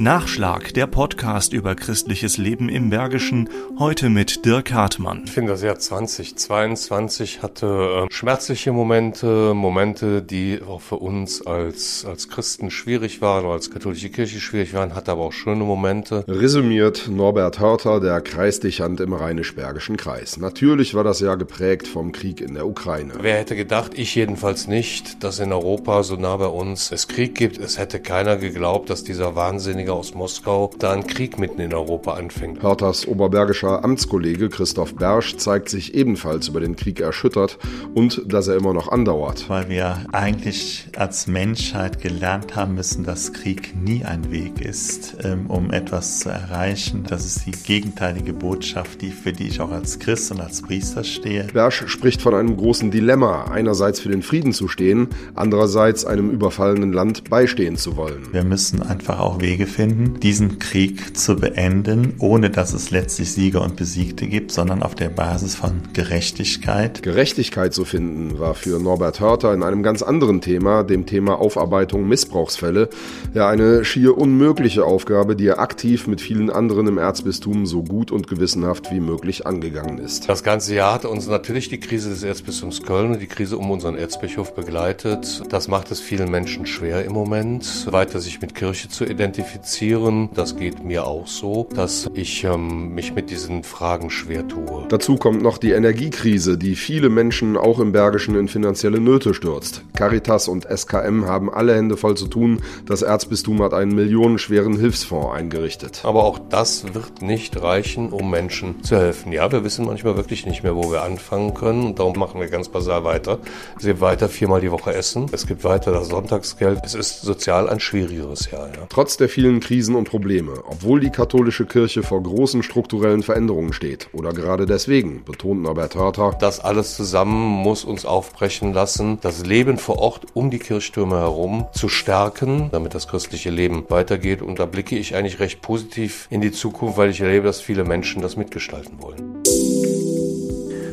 Nachschlag, der Podcast über christliches Leben im Bergischen, heute mit Dirk Hartmann. Ich finde, das Jahr 2022 hatte äh, schmerzliche Momente, Momente, die auch für uns als, als Christen schwierig waren oder als katholische Kirche schwierig waren, hatte aber auch schöne Momente. Resümiert Norbert Hörter, der Kreisdechant im Rheinisch-Bergischen Kreis. Natürlich war das Jahr geprägt vom Krieg in der Ukraine. Wer hätte gedacht, ich jedenfalls nicht, dass in Europa so nah bei uns es Krieg gibt. Es hätte keiner geglaubt, dass dieser wahnsinnige Kollege aus Moskau da ein Krieg mitten in Europa anfängt. Hörters oberbergischer Amtskollege Christoph Bersch zeigt sich ebenfalls über den Krieg erschüttert und dass er immer noch andauert. Weil wir eigentlich als Menschheit gelernt haben müssen, dass Krieg nie ein Weg ist, ähm, um etwas zu erreichen. Das ist die gegenteilige Botschaft, die, für die ich auch als Christ und als Priester stehe. Bersch spricht von einem großen Dilemma, einerseits für den Frieden zu stehen, andererseits einem überfallenen Land beistehen zu wollen. Wir müssen einfach auch Wege finden, finden, diesen Krieg zu beenden, ohne dass es letztlich Sieger und Besiegte gibt, sondern auf der Basis von Gerechtigkeit. Gerechtigkeit zu finden war für Norbert Hörter in einem ganz anderen Thema, dem Thema Aufarbeitung Missbrauchsfälle, ja eine schier unmögliche Aufgabe, die er aktiv mit vielen anderen im Erzbistum so gut und gewissenhaft wie möglich angegangen ist. Das ganze Jahr hat uns natürlich die Krise des Erzbistums Köln und die Krise um unseren Erzbischof begleitet. Das macht es vielen Menschen schwer im Moment, weiter sich mit Kirche zu identifizieren kommunizieren. Das geht mir auch so, dass ich ähm, mich mit diesen Fragen schwer tue. Dazu kommt noch die Energiekrise, die viele Menschen auch im Bergischen in finanzielle Nöte stürzt. Caritas und SKM haben alle Hände voll zu tun. Das Erzbistum hat einen millionenschweren Hilfsfonds eingerichtet. Aber auch das wird nicht reichen, um Menschen zu helfen. Ja, wir wissen manchmal wirklich nicht mehr, wo wir anfangen können. Und darum machen wir ganz basal weiter. Es gibt weiter viermal die Woche Essen. Es gibt weiter das Sonntagsgeld. Es ist sozial ein schwierigeres Jahr. Ja. Trotz der vielen vielen Krisen und Probleme, obwohl die katholische Kirche vor großen strukturellen Veränderungen steht. Oder gerade deswegen, betont Norbert Hörter. Das alles zusammen muss uns aufbrechen lassen, das Leben vor Ort um die Kirchtürme herum zu stärken, damit das christliche Leben weitergeht. Und da blicke ich eigentlich recht positiv in die Zukunft, weil ich erlebe, dass viele Menschen das mitgestalten wollen.